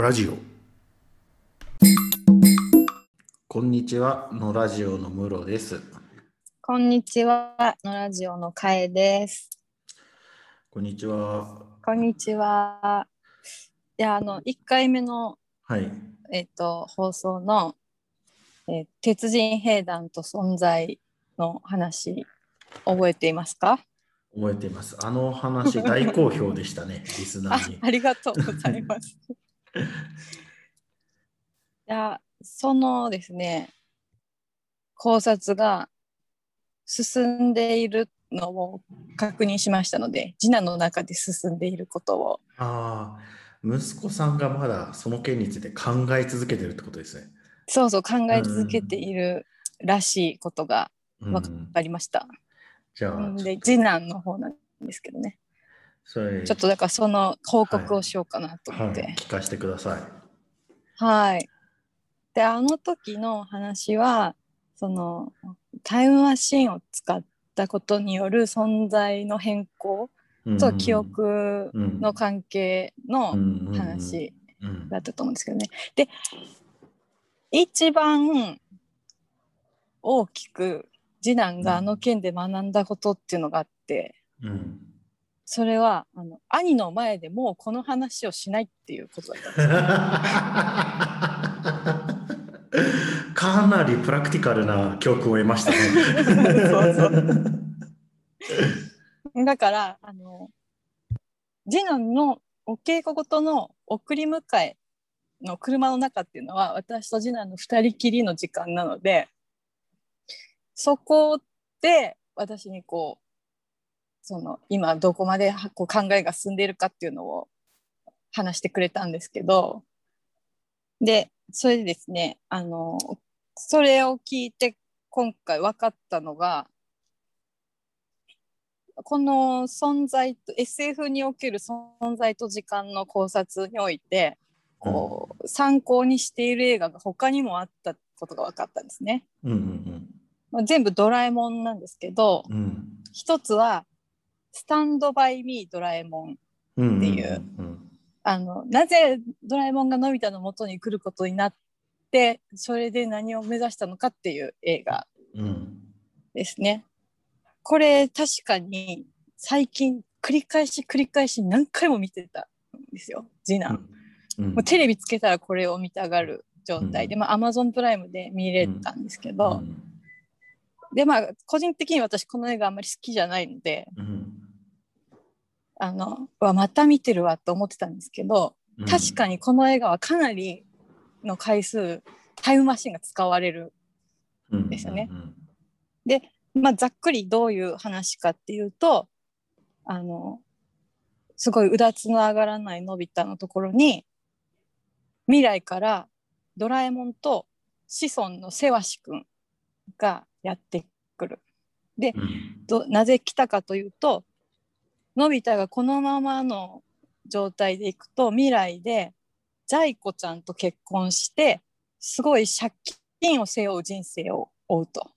ラジオ。こんにちはのラジオのムロです。こんにちは、のラジオのかえです。こんにちは。こんにちは。いや、あの、1回目の、はい。えっと、放送の、えー鉄人兵団と存在の話、覚えていますか？覚えています。あの話大好評でしたね リスナあーに。ありがとうございます。いや、そのですね、考察が進んでいるのを確認しましたので、次男の中で進んでいることを。ああ息子さんがまだその件について考え続けてるってことですね、そうそう考え続けているらしいことがうん。分かりました。じゃあうんで次男の方なんですけどねそれ。ちょっとだからその報告をしようかなと思はい。って。聞かせてください。はい、であの時の話はそのタイムマシンを使ったことによる存在の変更と記憶の関係の話だったと思うんですけどね。で一番大きく次男があの件で学んだことっていうのがあって。うんそれはあの兄の前でもうこの話をしないっていうことだったんですかなりプラクティカルな教訓を得ましたね。そうだからあの次男のお稽古ごとの送り迎えの車の中っていうのは私と次男の2人きりの時間なのでそこで私にこうその今どこまではこう考えが進んでいるかっていうのを話してくれたんですけどでそれでですねあのそれを聞いて今回分かったのがこの存在と SF における存在と時間の考察においてこう、参考にしている映画が他にもあったことが分かったんですね。うんうんまあ、全部ドラえもんなんですけどうんうん。一つは「スタンドバイミードラえもん。うんっていううん」あのなぜドラえもんがのび太の元に来ることになってそれで何を目指したのかっていう映画うんですね。これ確かに最近繰り返し繰り返し何回も見てたんですよ。次男。うん。もうテレビつけたらこれを見たがる状態で、うん。まあ、Amazon プライムで見れたんですけど、うん。でまあ個人的に私この映画あんまり好きじゃないのでうんあのうわまた見てるわと思ってたんですけどうん。確かにこの映画はかなりの回数タイムマシンが使われるですよね。うんまあ、ざっくりどういう話かっていうとあのすごいうだつの上がらないのび太のところに未来からドラえもんと子孫のせわしくんがやってくる。うん。どなぜ来たかというとのび太がこのままの状態でいくと未来でジャイ子ちゃんと結婚してすごい借金を背負う人生を追うと。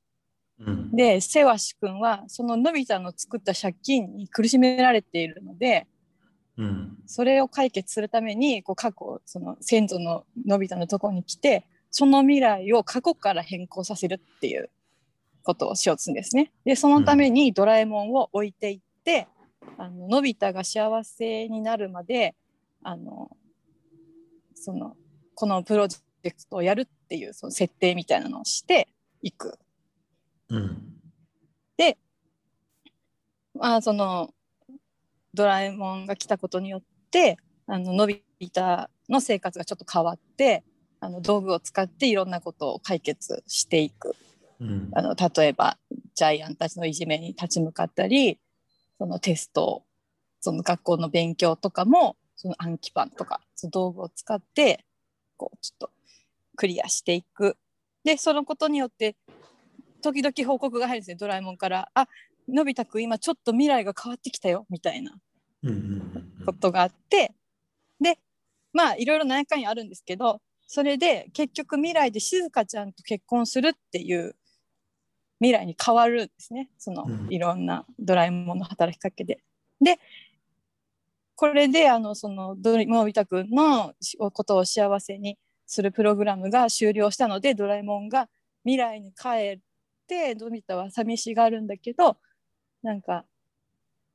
うんでせわし君はそののび太の作った借金に苦しめられているのでうんそれを解決するためにこう過去その先祖ののび太のところに来てその未来を過去から変更させるっていうことをしようとするんですね。でそのためにドラえもんを置いていって、あののび太が幸せになるまであのそのこのプロジェクトをやるっていうその設定みたいなのをしていく。うん。まあ、そのドラえもんが来たことによってあののび太の生活がちょっと変わってあの道具を使っていろんなことを解決していく。うん。あの例えばジャイアンたちのいじめに立ち向かったりそのテストその学校の勉強とかもその暗記パンとかその道具を使ってこうちょっとクリアしていく。でそのことによって時々報告が入るんですね。ドラえもんから「あのび太くん今ちょっと未来が変わってきたよ」みたいなことがあってでまあいろいろ何回あるんですけどそれで結局未来で静香ちゃんと結婚するっていう未来に変わるんですねそのうんいろんなドラえもんの働きかけで。でこれであのそのドリのび太くんのことを幸せにするプログラムが終了したのでドラえもんが未来に帰ってのび太は寂しがるんだけどなんか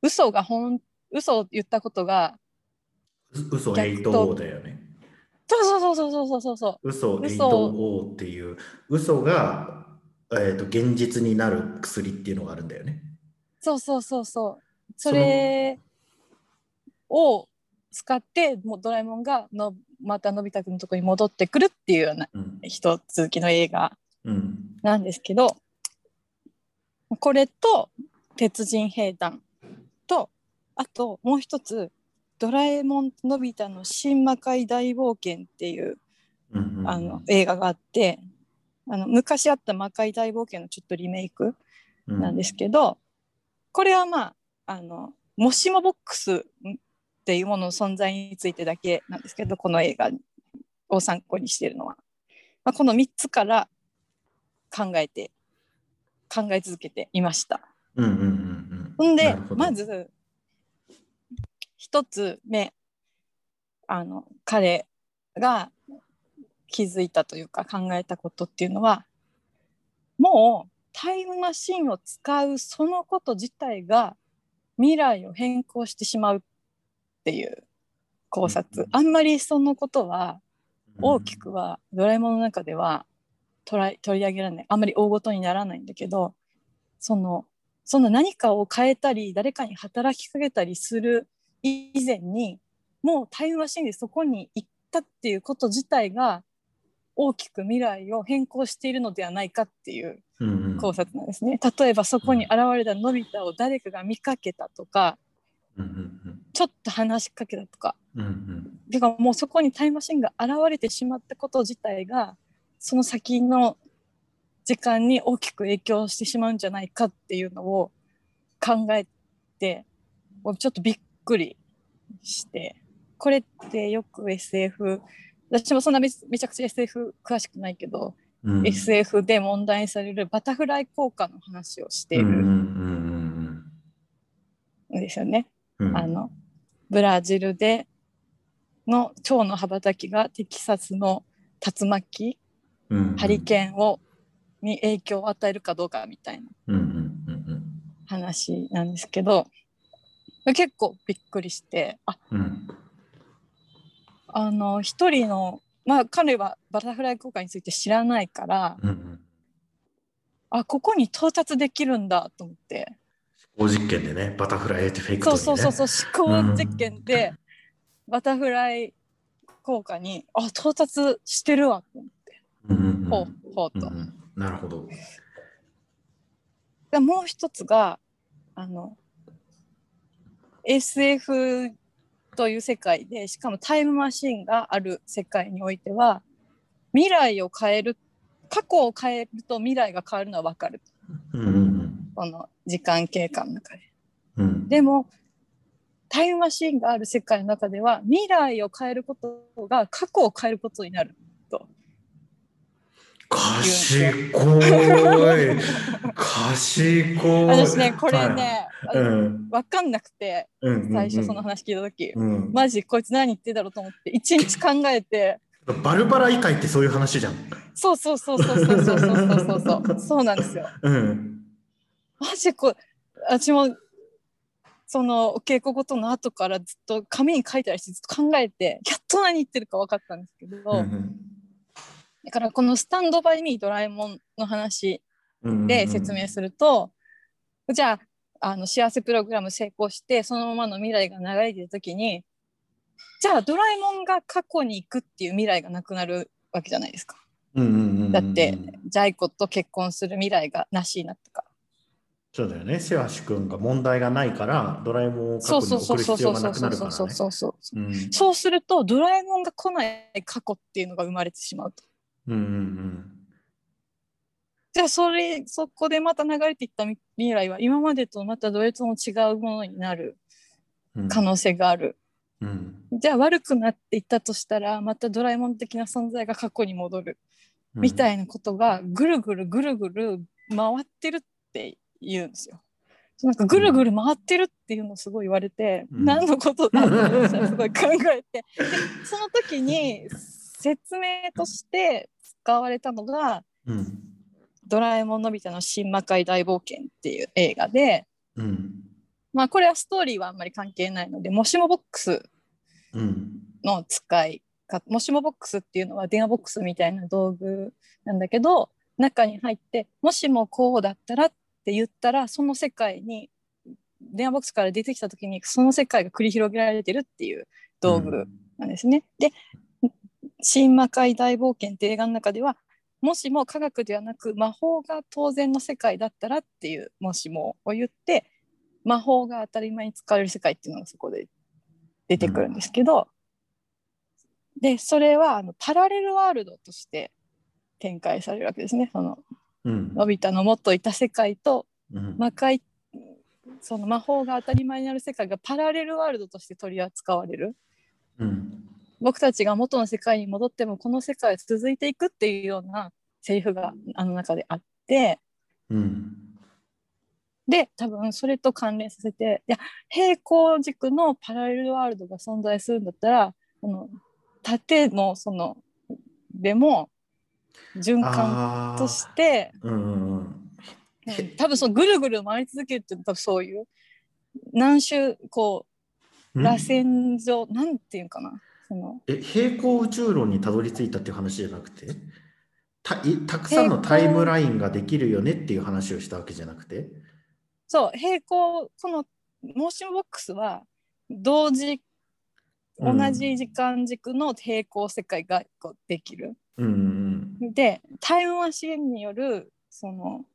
嘘が本嘘を言ったことがう嘘8だよね。そうそうそうそうそうそうそう嘘 8O っていう嘘が、えーと、現実になる薬っていうのがあるんだよね。そうそうそうそう。それを使ってもうドラえもんがのまたのび太くんのとこに戻ってくるっていうような、うん、一続きの映画なんですけど、うん、これと「鉄人兵団」とあともう一つドラえもんのび太の新魔界大冒険っていう、あの映画があってあの昔あった魔界大冒険のちょっとリメイクなんですけど、うん、これはまああのもしもボックスっていうものの存在についてだけなんですけどこの映画を参考にしているのは、まあ、この3つから考えて考え続けていました。うんうんうんうん、んでまず一つ目あの彼が気づいたというか考えたことっていうのはもうタイムマシンを使うそのこと自体が未来を変更してしまうっていう考察、あんまりそのことは大きくはドラえもんの中では取り上げられない。あんまり大ごとにならないんだけどそのその何かを変えたり誰かに働きかけたりする以前にもうタイムマシンでそこに行ったっていうこと自体が大きく未来を変更しているのではないかっていう考察なんですね。例えばそこに現れたのび太を誰かが見かけたとか、ちょっと話しかけたとか、てかもうそこにタイムマシンが現れてしまったこと自体がその先の時間に大きく影響してしまうんじゃないかっていうのを考えてちょっとびっくりして。これってよく SF 私もそんなめちゃくちゃ SF 詳しくないけど、うん、SF で問題にされるバタフライ効果の話をしているんですよね。うん、あのブラジルでの蝶の羽ばたきがテキサスの竜巻、うん、ハリケーンをに影響を与えるかどうかみたいな話なんですけど、結構びっくりしてあ、うん、あの一人のまあ彼はバタフライ効果について知らないから、うんうん、あここに到達できるんだと思って。思考実験でねバタフライエフェクト、ね、そうそうそうそう思考実験で、うん、バタフライ効果にあ到達してるわと思って、うんうんうん、ほうほうと、うんうん、なるほど。でもう一つがあの SF という世界でしかもタイムマシンがある世界においては未来を変える過去を変えると未来が変わるのは分かる、うん、この時間経過の中で、うん、でもタイムマシンがある世界の中では未来を変えることが過去を変えることになる賢い。賢い。私ね、これね、はいうん、分かんなくて、最初その話聞いた時、うん、マジこいつ何言ってだろうと思って一日考えて。バルバラ以外ってそういう話じゃん。そうそうそうそうそうそうそうそうそうそうなんですよ。うん、マジこ私もそのお稽古ごとの後からずっと紙に書いたりしてずっと考えてやっと何言ってるか分かったんですけど、うんうんだからこのスタンドバイミードラえもんの話で説明すると、じゃああの幸せプログラム成功してそのままの未来が流れてる時にじゃあドラえもんが過去に行くっていう未来がなくなるわけじゃないですか。だってジャイコと結婚する未来がなしになったから。そうだよね。セワシ君が問題がないからドラえもんを過去に送る必要がなくなるからね。そうするとドラえもんが来ない過去っていうのが生まれてしまうと。うんうんうん。じゃあそれそこでまた流れていった未来は今までとまたどれとも違うものになる可能性がある、うん。うん、じゃあ悪くなっていったとしたらまたドラえもん的な存在が過去に戻る、みたいなことがぐるぐるぐるぐる回ってるって言うんですよ。なんかぐるぐる回ってるっていうのをすごい言われて、うん。何のことだって すごい考えて。でその時に説明として使われたのがうん「ドラえもんのび太の新魔界大冒険」っていう映画で、うん。まあこれはストーリーはあんまり関係ないのでもしもボックスうんの使いかもしもボックスっていうのは電話ボックスみたいな道具なんだけど中に入ってもしもこうだったらって言ったらその世界に電話ボックスから出てきた時にその世界が繰り広げられてるっていう道具なんですね。で「新魔界大冒険」って映画の中ではもしも科学ではなく魔法が当然の世界だったらっていうもしもを言って魔法が当たり前に使われる世界っていうのがそこで出てくるんですけど、でそれはあのパラレルワールドとして展開されるわけですね。そのうん。のび太のもっといた世界とうん。魔界その魔法が当たり前になる世界がパラレルワールドとして取り扱われる。うん僕たちが元の世界に戻ってもこの世界は続いていくっていうようなセリフがあの中であって。うん。で多分それと関連させていや平行軸のパラレルワールドが存在するんだったらこの縦のそのでも循環あとしてー。うんうんうん。うん多分そのぐるぐる回り続けるっていうのは多分そういう。何周こう螺旋状なんていうんかなその。え平行宇宙論にたどり着いたっていう話じゃなくて？たいたくさんのタイムラインができるよねっていう話をしたわけじゃなくて？そう平行このモーションボックスは同時同うんじ時間軸の平行世界がこうできる。うんうんでタイムマシンによるその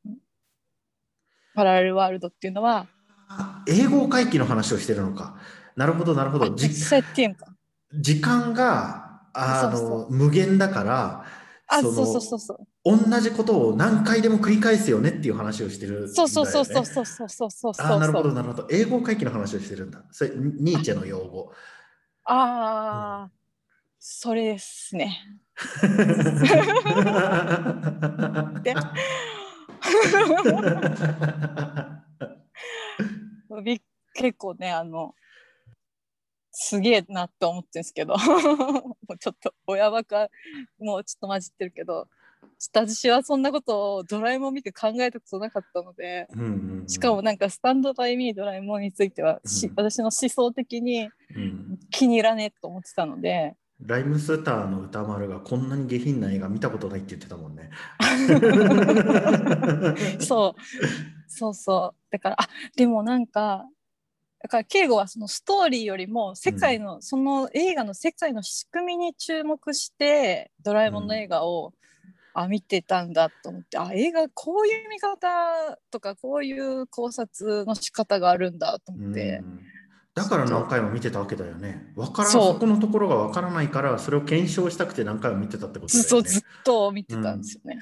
パラレルワールドっていうのはあ永劫回帰の話をしてるのか。なるほどなるほど。じそうやっていうんか時間があの無限だからあそうそうそうそう同じことを何回でも繰り返すよねっていう話をしてるね。そうそうそうそうそうそうそうそうなるほどなるほど。英語回帰の話をしてるんだ。それニーチェの用語。ああ、それですね。で び結構ねあのすげえなって思ってるんですけど。もうちょっと親バカもうちょっと混じってるけど私はそんなことをドラえもん見て考えたことなかったのでうんうんうん。しかもなんかスタンドバイミードラえもんについてはし、うん。私の思想的にうん。気に入らねえと思ってたので。ライムスターの歌丸がこんなに下品な映画見たことないって言ってたもんね。そう。そうそう。だからあでもなんかだから敬吾はそのストーリーよりも世界の、その映画の世界の仕組みに注目してドラえもんの映画を、あ見てたんだと思ってあ映画こういう見方とかこういう考察の仕方があるんだと思って、うんだから何回も見てたわけだよね。わからんそこのところがわからないからそれを検証したくて何回も見てたってことだよね。ずっとずっと見てたんですよね。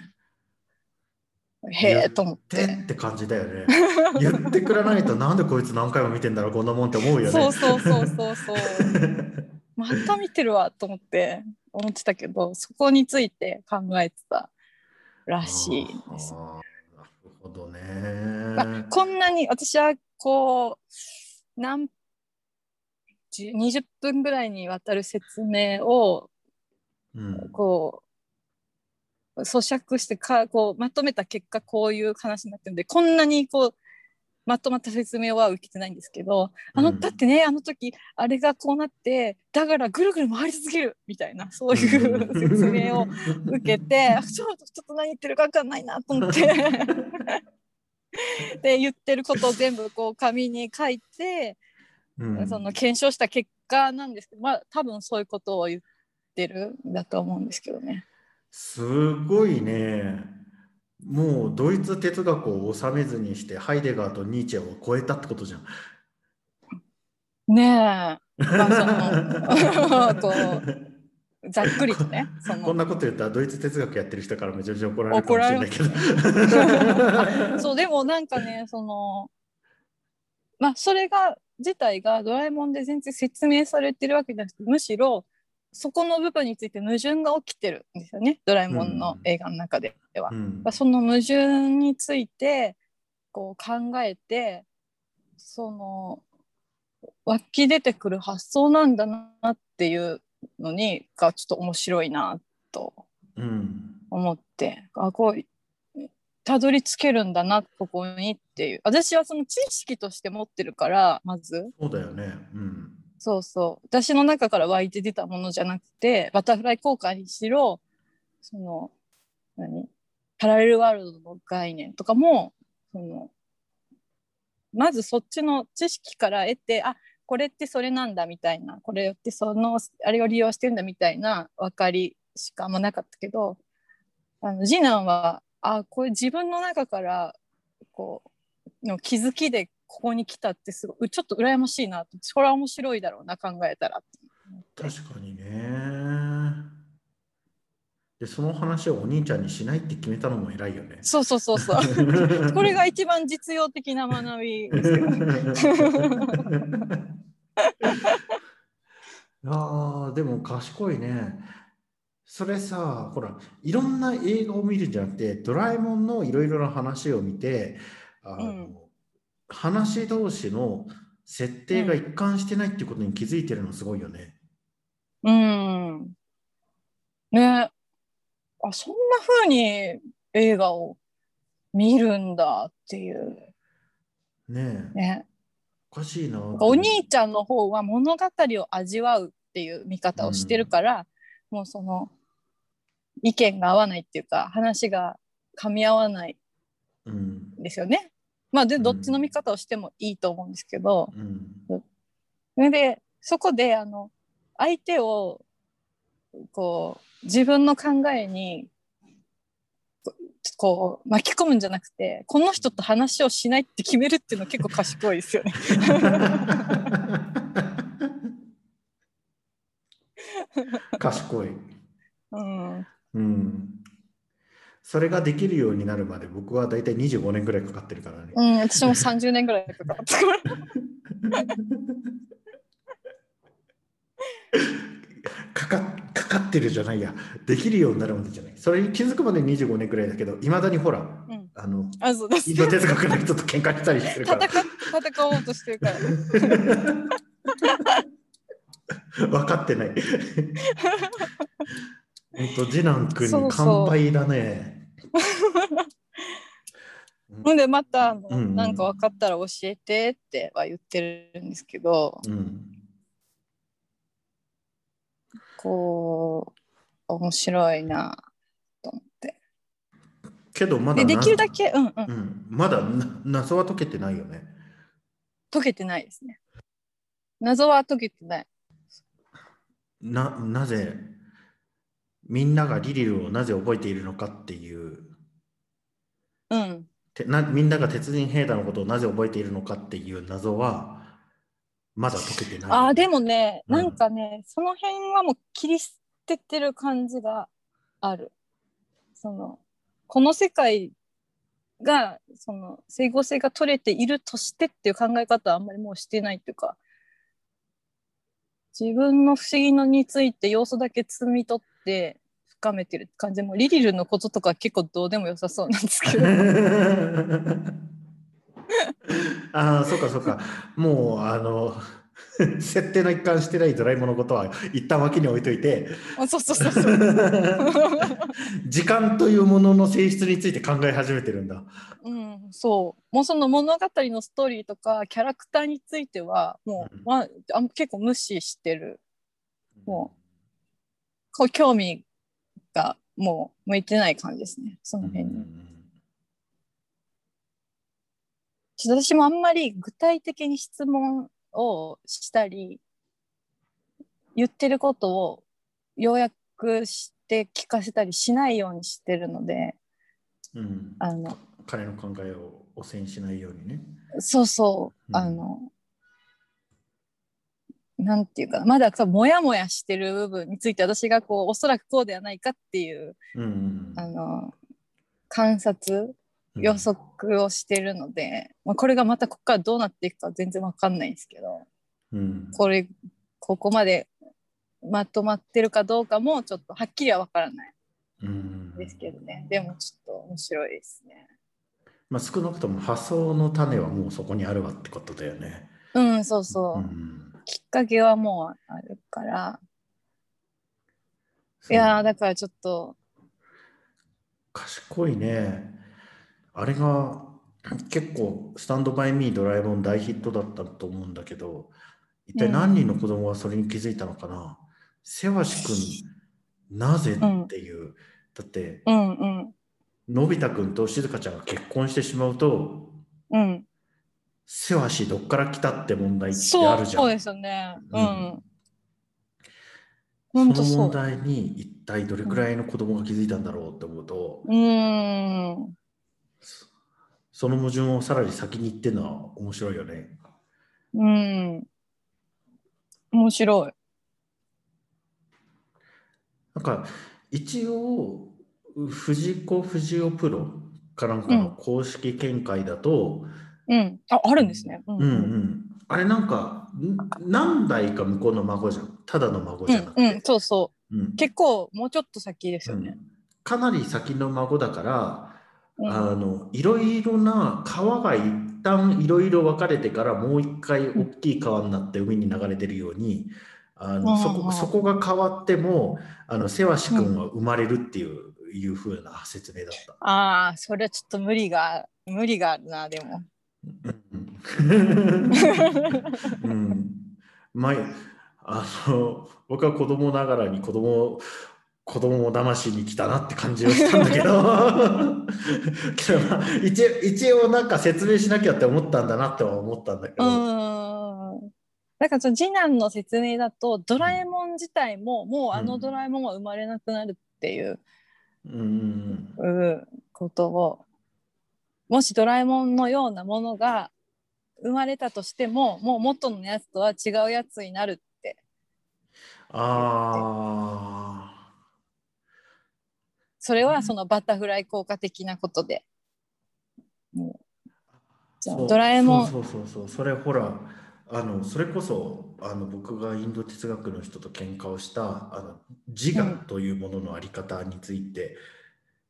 へえと思っ。でってて感じだよね。言ってくれないと なんでこいつ何回も見てんだろうこんなもんって思うよね。そうそうそうそうそう。また見てるわと思って思ってたけどそこについて考えてたらしいんです。なるほどね。まあ、こんなに私はこう何10 20分ぐらいにわたる説明をうんこう咀嚼してかこうまとめた結果こういう話になってるんでこんなにこうまとまった説明は受けてないんですけどあの、うんだってねあの時あれがこうなってだからぐるぐる回り続けるみたいなそういう説明を受けて ちょっとちょっと何言ってるか分かんないなと思って。で言ってることを全部こう紙に書いて、うん。その検証した結果なんですけどまあ多分そういうことを言ってるんだと思うんですけどね。すごいね。もうドイツ哲学を収めずにしてハイデガーとニーチェを超えたってことじゃん。ねえ。まあその こうざっくりとねそのこんなこと言ったらドイツ哲学やってる人からめちゃめちゃ怒られるかもしれないけど。そうでもなんかねそのまあそれが自体がドラえもんで全然説明されてるわけじゃなくてむしろそこの部分について矛盾が起きてるんですよねドラえもんの映画の中では。うんその矛盾についてこう考えてその湧き出てくる発想なんだなっていうのにがちょっと面白いなとうん。思ってあこうたどり着けるんだなここにっていう私はその知識として持ってるからまずそうだよね。うん。そうそう。私の中から湧いて出たものじゃなくてバタフライ効果にしろその何？パラレルワールドの概念とかもそのまずそっちの知識から得てあこれってそれなんだみたいなこれってそのあれを利用してんだみたいな分かりしかあんまなかったけどあの次男はあこれ自分の中からこうの気づきでここに来たってすごいちょっと羨ましいなとそれは面白いだろうな考えたら確かにね。で、その話をお兄ちゃんにしないって決めたのも偉いよね。そうそうそうそう これが一番実用的な学び あ、でも賢いね。それさ、ほら、いろんな映画を見るんじゃなくて、ドラえもんのいろいろな話を見て、あのうん話同士の設定が一貫してないっていうことに気づいてるのすごいよね。うん。ね。あそんな風に映画を見るんだっていう。ねえ、ね。おかしいな。お兄ちゃんの方は物語を味わうっていう見方をしてるから、もうその意見が合わないっていうか話が噛み合わないうんん。ですよね。まあでうんどっちの見方をしてもいいと思うんですけど、うんそれでそこであの相手をこう自分の考えにここう巻き込むんじゃなくてこの人と話をしないって決めるっていうのは結構賢いですよね。賢い。うん、うん。それができるようになるまで僕はだいたい25年ぐらいかかってるからね。うん、私も30年ぐらいかかったから。かかかかってるじゃないや。できるようになるまでじゃない。それに気づくまで25年ぐらいだけど、いまだにほら、うん、あの、あそうですインド哲学の人と喧嘩したりしてるか戦ら、戦おうとしてるから。分かってない。本当、次男君にそうそう乾杯だね。ほんでまたあの、うんうんなんか分かったら教えてっては言ってるんですけど、うん。こう面白いなと思って。けどまだなでできるだけ、うんうん、うん、まだな謎は解けてないよね。解けてないですね。謎は解けてない。ななぜみんながリリルをなぜ覚えているのかっていううん。てなみんなが鉄人兵団のことをなぜ覚えているのかっていう謎はまだ解けてない。あーでもね、うんなんかねその辺はもう切り捨ててる感じがある。そのこの世界がその整合性が取れているとしてっていう考え方はあんまりもうしてないっていうか自分の不思議のについて要素だけ摘み取って深めてる感じ。もリリルのこととか結構どうでもよさそうなんですけど。ああ、そうかそうか。もう、あの、設定の一貫してないドラえもんのことは一旦脇に置いといて、あそうそうそうそう。時間というものの性質について考え始めてるんだ。うん、そう。もうその物語のストーリーとかキャラクターについてはもう、うん。まあ、あ結構無視してる。もこう興味がもう向いてない感じですね。その辺に、ちょっと私もあんまり具体的に質問をしたり言ってることを要約して聞かせたりしないようにしてるのでうん。あの彼の考えを汚染しないようにね。そうそう、うん。あの、なんていうかな、まださ、もやもやしてる部分について、私がこう、おそらくこうではないかっていう、うんあの、観察、うん予測をしてるので、まあ、これがまたここからどうなっていくか全然わかんないんですけど、うんこれ、ここまでまとまってるかどうかも、ちょっとはっきりはわからないうんですけどね。でも、ちょっと面白いですね。まあ、少なくとも発想の種はもうそこにあるわってことだよね。うん、そうそう。うん、かけはもうあるから。いやーだからちょっと、賢いね。あれが結構スタンドバイミードラえもん大ヒットだったと思うんだけど、一体何人の子供がそれに気づいたのかな、せわしくん、なぜっていう。だって、うんうんのび太くんとしずかちゃんが結婚してしまうと、うん。せわしどっから来たって問題ってあるじゃん。そうですよね。ううんん。ほんその。問題に一体どれくらいの子供が気づいたんだろうって思うと、うーん。そその矛盾をさらに先に言ってるのは面白いよね。うん。面白い。なんか一応藤子不二雄プロかなんかの公式見解だと、うん。あ、あるんですね。うん。うん。うんあれなんかん何代か向こうの孫じゃん。ただの孫じゃなくて、うんうん、そうそう。うん。結構もうちょっと先ですよね。かなり先の孫だから、うん。あのいろいろな川が一旦いろいろ分かれてからもう一回大きい川になって海に流れてるように、あのそこうんうん。そこが変わってもあのせわし君は生まれるっていう,、いう風な説明だった。ああ、それはちょっと無理が、無理があるな、でも。うん。うん、前あの僕は子供ながらに子供子供を騙しに来たなって感じをしたんだけど。けど、まあ、一応一応なんか説明しなきゃって思ったんだなっては思ったんだけうど、ーん。だからその次男の説明だとドラえもん自体ももうあのドラえもんは生まれなくなるっていう,、うん。うん。うことをもしドラえもんのようなものが生まれたとしてももう元のやつとは違うやつになるって。あそれはそのバタフライ効果的なことで。もうじゃあドラえもん。そうそうそうそう。それほらあのそれこそあの僕がインド哲学の人と喧嘩をしたあの自我というもののあり方について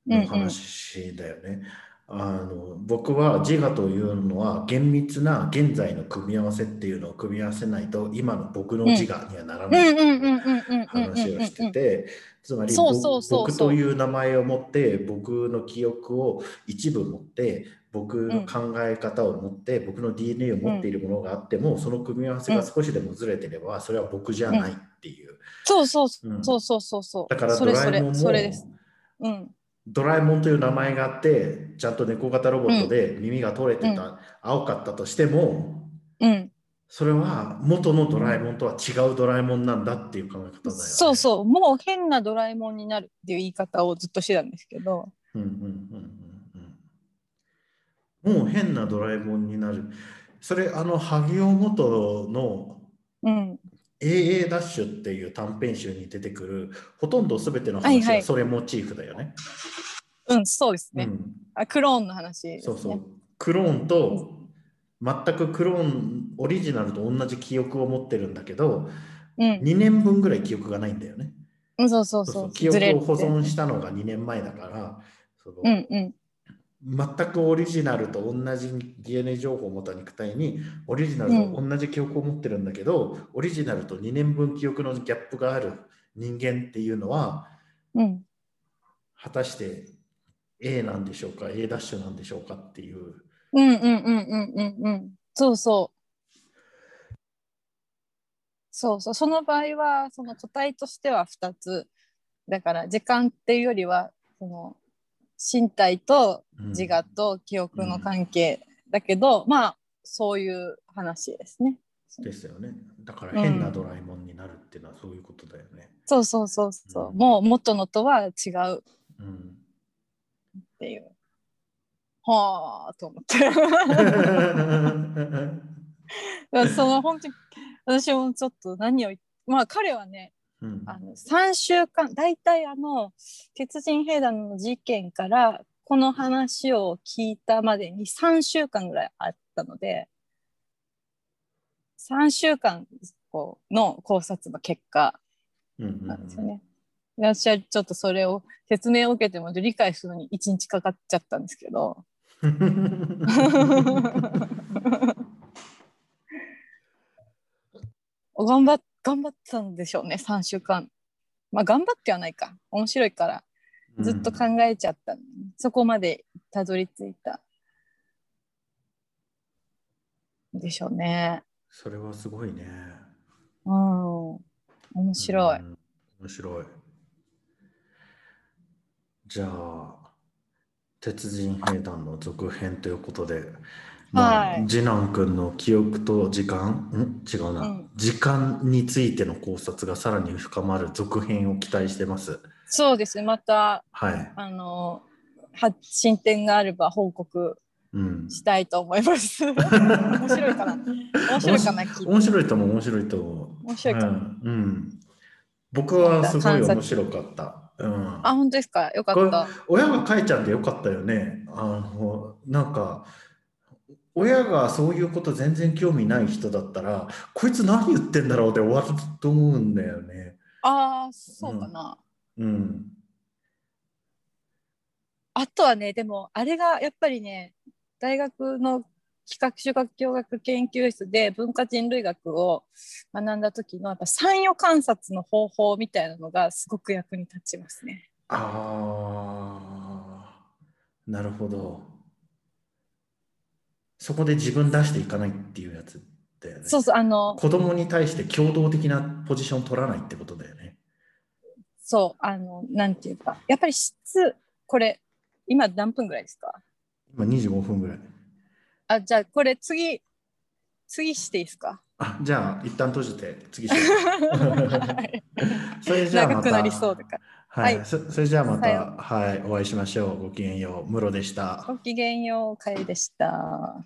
の話だよね。あの僕は自我というのは厳密な現在の組み合わせっていうのを組み合わせないと今の僕の自我にはならうんない話をしててつまり僕という名前を持って僕の記憶を一部持って僕の考え方を持って、僕の DNA を持っているものがあっても、その組み合わせが少しでもずれてれば、それは僕じゃないっていう。そうそううんそうそうそうそう。だからドラえもんもそれです。うん。ドラえもんという名前があってちゃんと猫型ロボットで耳が取れてた、う青かったとしてもうん。それは元のドラえもんとは違うドラえもんなんだっていう考え方だよ、ね。そうそう。もう変なドラえもんになるっていう言い方をずっとしてたんですけど。うんうんうんうんうんもう変なドラえもんになる。それあの萩尾元のうん。AA ダッシュっていう短編集に出てくるほとんど全ての話はいははいそれモチーフだよね。うん、そうですね。うんあクローンの話ね。そうそう。クローンと全くクローンオリジナルと同じ記憶を持ってるんだけどうん。2年分ぐらい記憶がないんだよね。うんそうそうそう。記憶を保存したのが2年前だからそのうんうん。全くオリジナルと同じ DNA 情報を持った肉体にオリジナルと同じ記憶を持ってるんだけど、オリジナルと2年分記憶のギャップがある人間っていうのはうん。果たして A なんでしょうか A ダッシュなんでしょうかっていう。うんうんうんうんうんうん。そうそう。そうそう。その場合は、その個体としては2つ。だから、時間っていうよりは、その身体とうん自我と記憶の関係だけど、まあ、そういう話ですね。ですよね。だから変なドラえもんになるっていうのはそういうことだよね。そうそうそうそう。うんもう元のとは違うっうん、ていう。はあと思って。その本当に私もちょっと何をまあ彼はねうん。あの3週間大体あの鉄人兵団の事件からこの話を聞いたまでに3週間ぐらいあったので3週間こうの考察の結果なんですよね。で私はちょっとそれを説明を受けても理解するのに1日かかっちゃったんですけど。頑張っ頑張ったんでしょうね3週間。まあ頑張ってはないか。面白いから。ずっと考えちゃった、うん、そこまでたどり着いた。でしょうね。それはすごいね。うん。面白い、うん、面白い。じゃあ鉄人兵団の続編ということでまあ、はい、次男君の記憶と時間？ん？違うな、うん、時間についての考察がさらに深まる続編を期待してます。そうです。また、はい、あの進展があれば報告したいと思います。うん、面白いかな。面白いかな面白いと。思う面白いと思う。面白いかな、うん、うん、僕はすごい面白かった。うん、あ本当ですか？よかった。親が書いちゃってよかったよね。あのなんか親がそういうこと全然興味ない人だったらこいつ何言ってんだろうで終わると思うんだよね。ああそうかな。うん、うん、あとはねでもあれがやっぱりね大学の企画主学教学研究室で文化人類学を学んだ時のやっぱ参与観察の方法みたいなのがすごく役に立ちますね。ああなるほど。そこで自分出していかないっていうやつだよね。そうそうあの子供に対して共同的なポジション取らないってことだよね。そうあのなんていうかやっぱり質これ今何分ぐらいですか？今25分ぐらい。あじゃあこれ次次していいですか？あじゃあ一旦閉じて次してはい、それじゃあ長くなりそうだから。はい、はい、そそれじゃあまた、はい、お会いしましょう。ごきげんよう、ムロでした。ごきげんよう、かえでした。